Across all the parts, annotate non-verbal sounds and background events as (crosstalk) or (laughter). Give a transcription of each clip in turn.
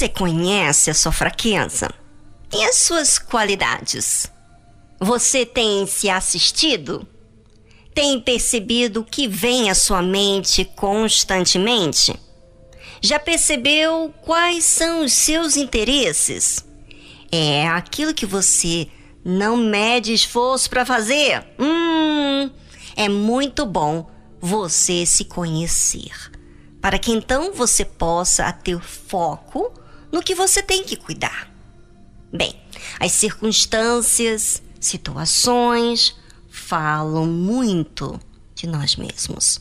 Você conhece a sua fraqueza e as suas qualidades? Você tem se assistido? Tem percebido o que vem à sua mente constantemente? Já percebeu quais são os seus interesses? É aquilo que você não mede esforço para fazer? Hum, é muito bom você se conhecer, para que então você possa ter foco no que você tem que cuidar. Bem, as circunstâncias, situações falam muito de nós mesmos.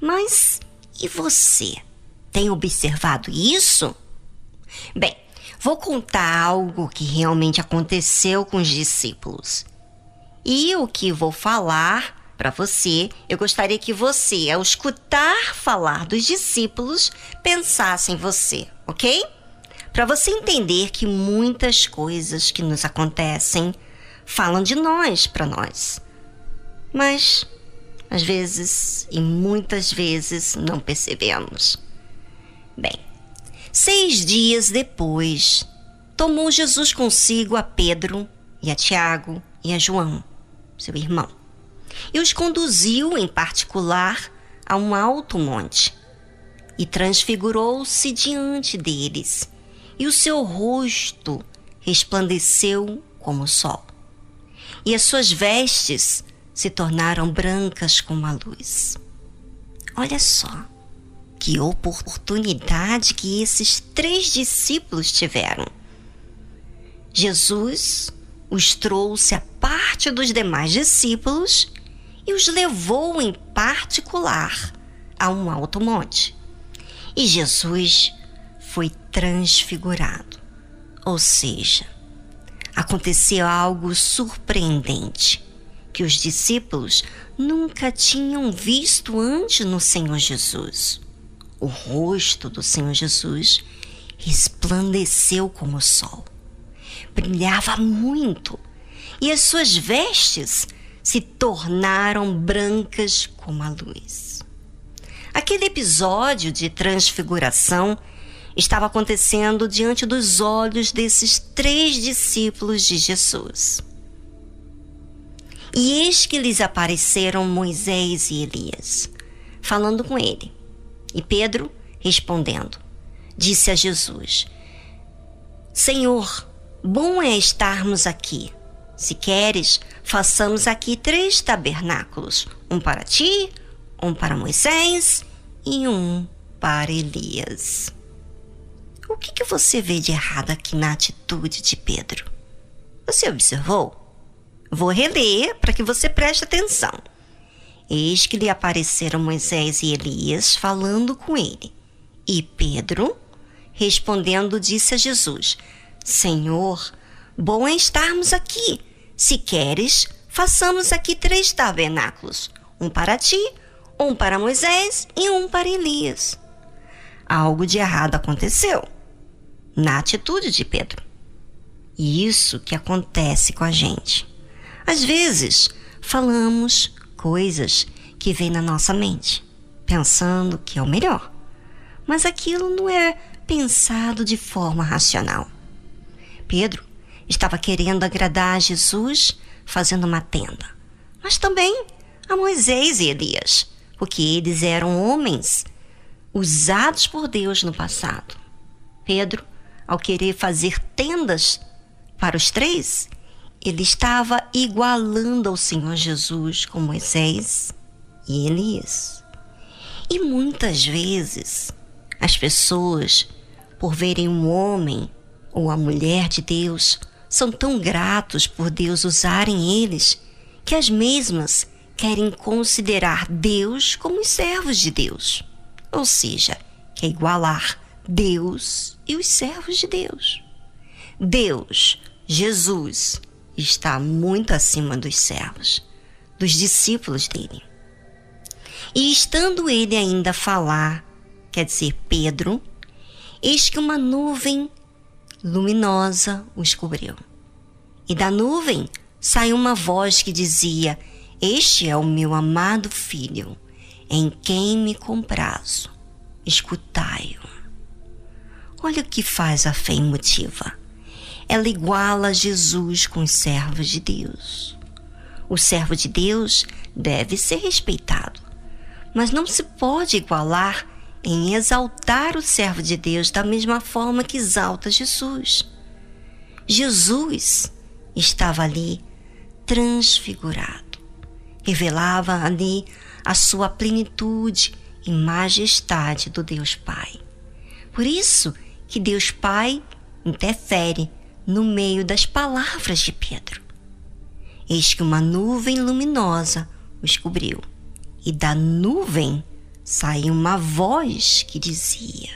Mas e você? Tem observado isso? Bem, vou contar algo que realmente aconteceu com os discípulos. E o que vou falar para você, eu gostaria que você, ao escutar falar dos discípulos, pensasse em você, ok? Para você entender que muitas coisas que nos acontecem falam de nós para nós. Mas, às vezes, e muitas vezes, não percebemos. Bem, seis dias depois, tomou Jesus consigo a Pedro e a Tiago e a João, seu irmão e os conduziu em particular a um alto monte. E transfigurou-se diante deles, e o seu rosto resplandeceu como o sol. E as suas vestes se tornaram brancas como a luz. Olha só que oportunidade que esses três discípulos tiveram. Jesus os trouxe à parte dos demais discípulos e os levou em particular a um alto monte. E Jesus foi transfigurado. Ou seja, aconteceu algo surpreendente que os discípulos nunca tinham visto antes no Senhor Jesus. O rosto do Senhor Jesus resplandeceu como o sol, brilhava muito, e as suas vestes se tornaram brancas como a luz. Aquele episódio de transfiguração estava acontecendo diante dos olhos desses três discípulos de Jesus. E eis que lhes apareceram Moisés e Elias, falando com ele. E Pedro, respondendo, disse a Jesus: Senhor, bom é estarmos aqui. Se queres, façamos aqui três tabernáculos: um para ti, um para Moisés e um para Elias. O que, que você vê de errado aqui na atitude de Pedro? Você observou? Vou reler para que você preste atenção. Eis que lhe apareceram Moisés e Elias falando com ele. E Pedro, respondendo, disse a Jesus: Senhor, bom é estarmos aqui. Se queres, façamos aqui três tabernáculos: um para ti, um para Moisés e um para Elias. Algo de errado aconteceu na atitude de Pedro. E isso que acontece com a gente. Às vezes, falamos coisas que vêm na nossa mente, pensando que é o melhor. Mas aquilo não é pensado de forma racional. Pedro estava querendo agradar a Jesus fazendo uma tenda, mas também a Moisés e Elias, porque eles eram homens usados por Deus no passado. Pedro, ao querer fazer tendas para os três, ele estava igualando ao Senhor Jesus com Moisés e Elias. E muitas vezes as pessoas, por verem um homem ou a mulher de Deus são tão gratos por Deus usarem eles que as mesmas querem considerar Deus como os servos de Deus. Ou seja, quer igualar Deus e os servos de Deus. Deus, Jesus, está muito acima dos servos, dos discípulos dele. E estando ele ainda a falar, quer dizer, Pedro, eis que uma nuvem luminosa os cobriu. E da nuvem saiu uma voz que dizia: Este é o meu amado filho, em quem me comprazo. Escutai-o. Olha o que faz a fé emotiva. Ela iguala Jesus com os servos de Deus. O servo de Deus deve ser respeitado, mas não se pode igualar em exaltar o servo de Deus da mesma forma que exalta Jesus. Jesus estava ali transfigurado, revelava ali a sua plenitude e majestade do Deus Pai. Por isso que Deus Pai interfere no meio das palavras de Pedro. Eis que uma nuvem luminosa os cobriu, e da nuvem saiu uma voz que dizia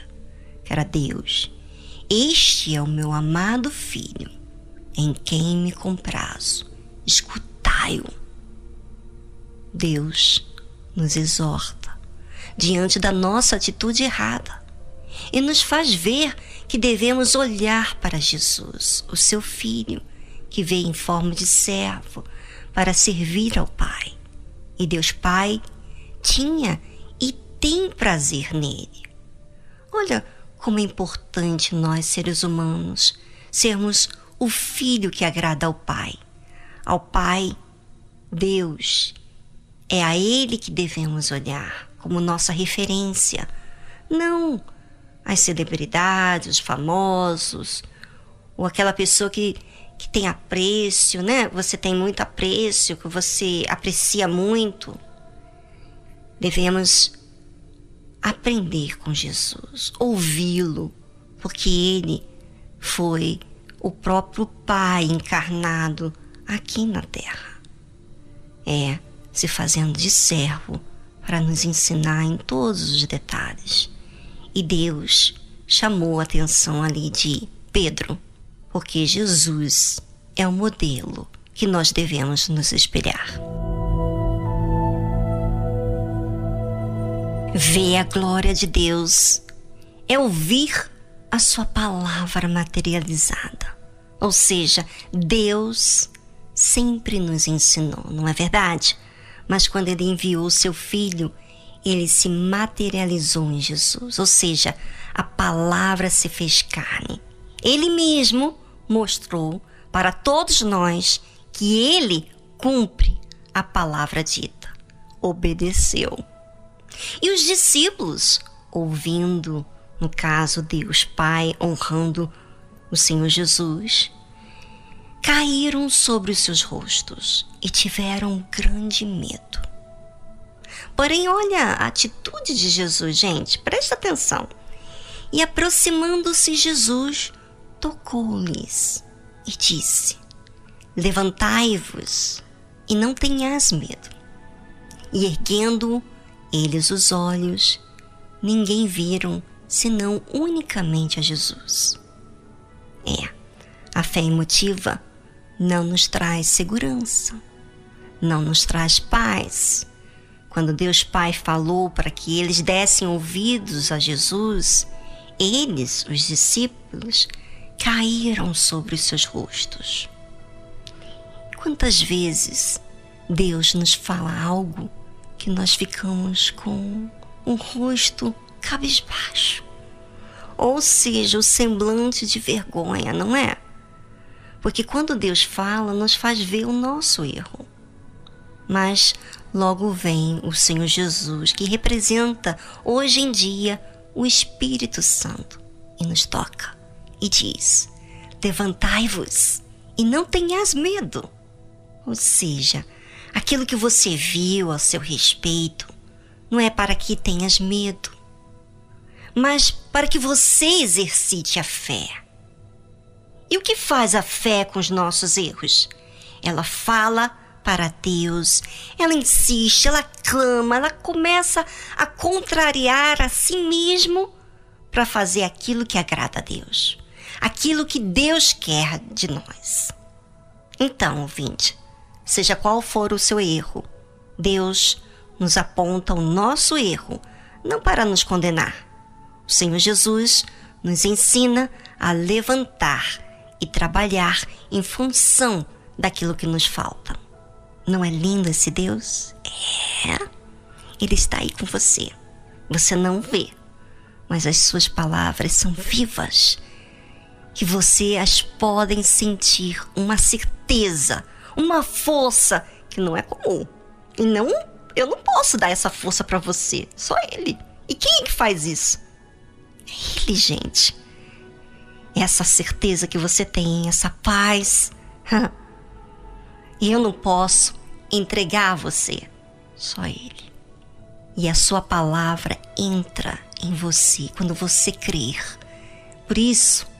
que era Deus: Este é o meu amado filho, em quem me comprazo. Escutai-o. Deus nos exorta diante da nossa atitude errada e nos faz ver que devemos olhar para Jesus, o seu filho, que veio em forma de servo para servir ao Pai. E Deus Pai tinha tem prazer nele. Olha como é importante nós, seres humanos, sermos o filho que agrada ao Pai. Ao Pai, Deus, é a Ele que devemos olhar como nossa referência, não as celebridades, os famosos, ou aquela pessoa que, que tem apreço, né? Você tem muito apreço, que você aprecia muito. Devemos aprender com Jesus, ouvi-lo, porque ele foi o próprio Pai encarnado aqui na terra. É, se fazendo de servo para nos ensinar em todos os detalhes. E Deus chamou a atenção ali de Pedro, porque Jesus é o modelo que nós devemos nos espelhar. Ver a glória de Deus é ouvir a sua palavra materializada. Ou seja, Deus sempre nos ensinou, não é verdade? Mas quando ele enviou o seu filho, ele se materializou em Jesus, ou seja, a palavra se fez carne. Ele mesmo mostrou para todos nós que ele cumpre a palavra dita, obedeceu. E os discípulos, ouvindo, no caso, Deus Pai honrando o Senhor Jesus, caíram sobre os seus rostos e tiveram grande medo. Porém, olha a atitude de Jesus, gente, presta atenção. E aproximando-se Jesus, tocou-lhes e disse: Levantai-vos e não tenhas medo. E erguendo eles os olhos, ninguém viram senão unicamente a Jesus. É, a fé emotiva não nos traz segurança, não nos traz paz. Quando Deus Pai falou para que eles dessem ouvidos a Jesus, eles, os discípulos, caíram sobre os seus rostos. Quantas vezes Deus nos fala algo que nós ficamos com um rosto cabisbaixo, ou seja, o semblante de vergonha, não é? Porque quando Deus fala, nos faz ver o nosso erro. Mas logo vem o Senhor Jesus, que representa hoje em dia o Espírito Santo, e nos toca e diz: Levantai-vos e não tenhas medo. Ou seja, aquilo que você viu a seu respeito não é para que tenhas medo, mas para que você exercite a fé. E o que faz a fé com os nossos erros? Ela fala para Deus, ela insiste, ela clama, ela começa a contrariar a si mesmo para fazer aquilo que agrada a Deus, aquilo que Deus quer de nós. Então, ouvinte, seja qual for o seu erro, Deus nos aponta o nosso erro, não para nos condenar. O Senhor Jesus nos ensina a levantar e trabalhar em função daquilo que nos falta. Não é lindo esse Deus? É. Ele está aí com você. Você não vê, mas as suas palavras são vivas, que você as podem sentir uma certeza, uma força que não é comum. E não, eu não posso dar essa força para você, só ele. E quem é que faz isso? É ele, gente. Essa certeza que você tem, essa paz. (laughs) E eu não posso entregar a você, só ele. E a sua palavra entra em você quando você crer. Por isso.